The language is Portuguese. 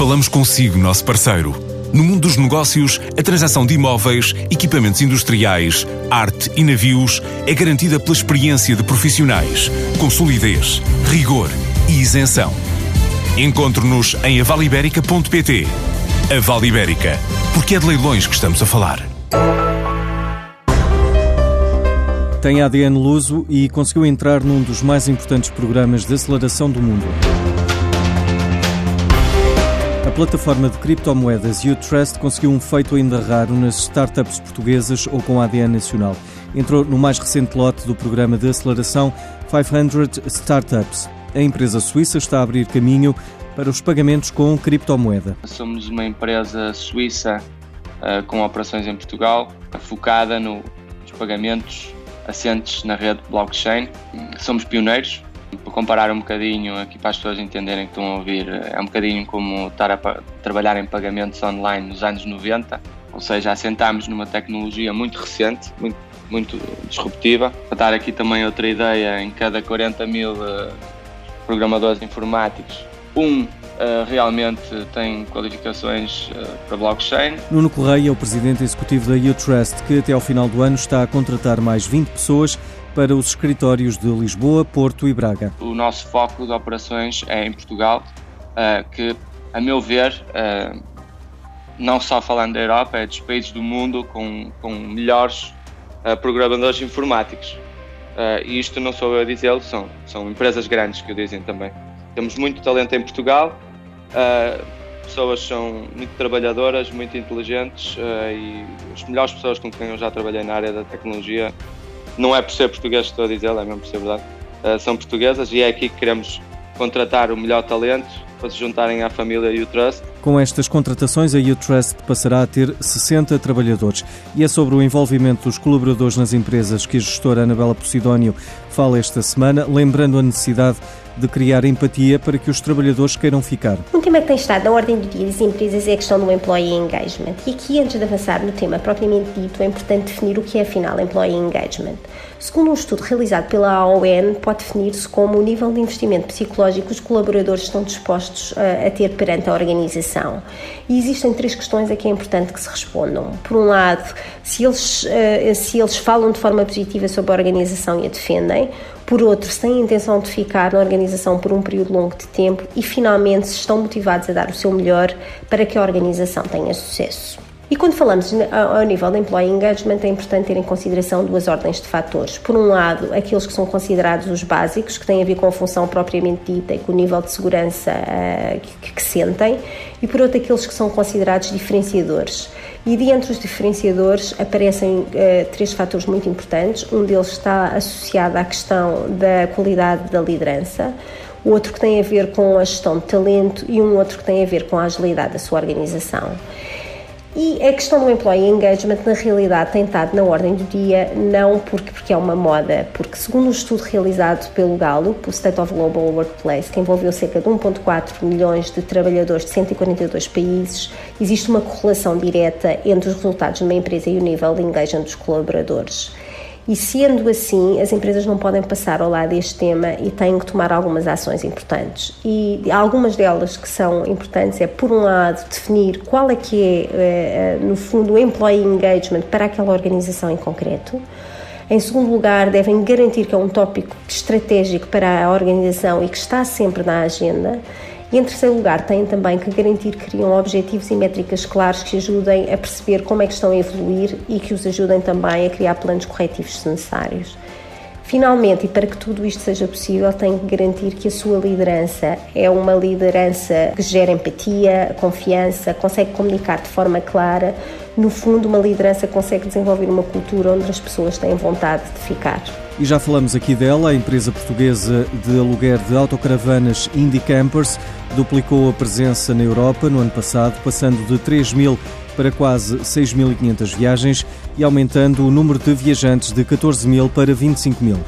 Falamos consigo, nosso parceiro. No mundo dos negócios, a transação de imóveis, equipamentos industriais, arte e navios é garantida pela experiência de profissionais, com solidez, rigor e isenção. Encontre-nos em avaliberica.pt. A Vale Ibérica, porque é de leilões que estamos a falar. Tem ADN luso e conseguiu entrar num dos mais importantes programas de aceleração do mundo. A plataforma de criptomoedas UTrust conseguiu um feito ainda raro nas startups portuguesas ou com ADN nacional. Entrou no mais recente lote do programa de aceleração 500 Startups. A empresa suíça está a abrir caminho para os pagamentos com criptomoeda. Somos uma empresa suíça uh, com operações em Portugal, focada no, nos pagamentos assentes na rede blockchain. Somos pioneiros para comparar um bocadinho aqui para as pessoas entenderem que estão a ouvir, é um bocadinho como estar a trabalhar em pagamentos online nos anos 90, ou seja, assentámos numa tecnologia muito recente, muito, muito disruptiva. Para dar aqui também outra ideia, em cada 40 mil uh, programadores informáticos, um Uh, realmente tem qualificações uh, para blockchain. Nuno Correia é o presidente executivo da UTrust, que até ao final do ano está a contratar mais 20 pessoas para os escritórios de Lisboa, Porto e Braga. O nosso foco de operações é em Portugal, uh, que, a meu ver, uh, não só falando da Europa, é dos países do mundo com, com melhores uh, programadores informáticos. e isto não sou eu a dizê-lo, são, são empresas grandes que o dizem também. Temos muito talento em Portugal, pessoas são muito trabalhadoras, muito inteligentes e as melhores pessoas com quem eu já trabalhei na área da tecnologia não é por ser português que estou a dizer, é mesmo por ser verdade, uh, são portuguesas e é aqui que queremos contratar o melhor talento para se juntarem à família U-Trust. Com estas contratações, a U-Trust passará a ter 60 trabalhadores. E é sobre o envolvimento dos colaboradores nas empresas que a gestora Anabela Posidónio fala esta semana, lembrando a necessidade de criar empatia para que os trabalhadores queiram ficar. Um tema que tem estado na ordem do dia das empresas é a questão do employee engagement. E aqui, antes de avançar no tema propriamente dito, é importante definir o que é afinal employee engagement. Segundo um estudo realizado pela AON, pode definir-se como o nível de investimento psicológico que os colaboradores estão dispostos a, a ter perante a organização. E existem três questões a que é importante que se respondam. Por um lado, se eles, uh, se eles falam de forma positiva sobre a organização e a defendem por outro, se têm a intenção de ficar na organização por um período longo de tempo e, finalmente, se estão motivados a dar o seu melhor para que a organização tenha sucesso. E quando falamos ao nível de employee engagement, é importante ter em consideração duas ordens de fatores. Por um lado, aqueles que são considerados os básicos, que têm a ver com a função propriamente dita e com o nível de segurança uh, que, que sentem, e por outro, aqueles que são considerados diferenciadores e dentre os diferenciadores aparecem uh, três fatores muito importantes. Um deles está associado à questão da qualidade da liderança, o outro que tem a ver com a gestão de talento e um outro que tem a ver com a agilidade da sua organização. E a questão do employee engagement, na realidade, tem estado na ordem do dia, não porque, porque é uma moda, porque, segundo um estudo realizado pelo Gallup, o State of Global Workplace, que envolveu cerca de 1,4 milhões de trabalhadores de 142 países, existe uma correlação direta entre os resultados de uma empresa e o nível de engagement dos colaboradores. E sendo assim, as empresas não podem passar ao lado deste tema e têm que tomar algumas ações importantes. E algumas delas que são importantes é, por um lado, definir qual é que é, eh, no fundo, o employee engagement para aquela organização em concreto. Em segundo lugar, devem garantir que é um tópico estratégico para a organização e que está sempre na agenda. E em terceiro lugar, têm também que garantir que criam objetivos e métricas claros que ajudem a perceber como é que estão a evoluir e que os ajudem também a criar planos corretivos se necessários. Finalmente, e para que tudo isto seja possível, tem que garantir que a sua liderança é uma liderança que gera empatia, confiança, consegue comunicar de forma clara. No fundo, uma liderança consegue desenvolver uma cultura onde as pessoas têm vontade de ficar. E já falamos aqui dela, a empresa portuguesa de aluguer de autocaravanas Indie Campers duplicou a presença na Europa no ano passado, passando de 3 mil para quase 6.500 viagens e aumentando o número de viajantes de 14 mil para 25 mil.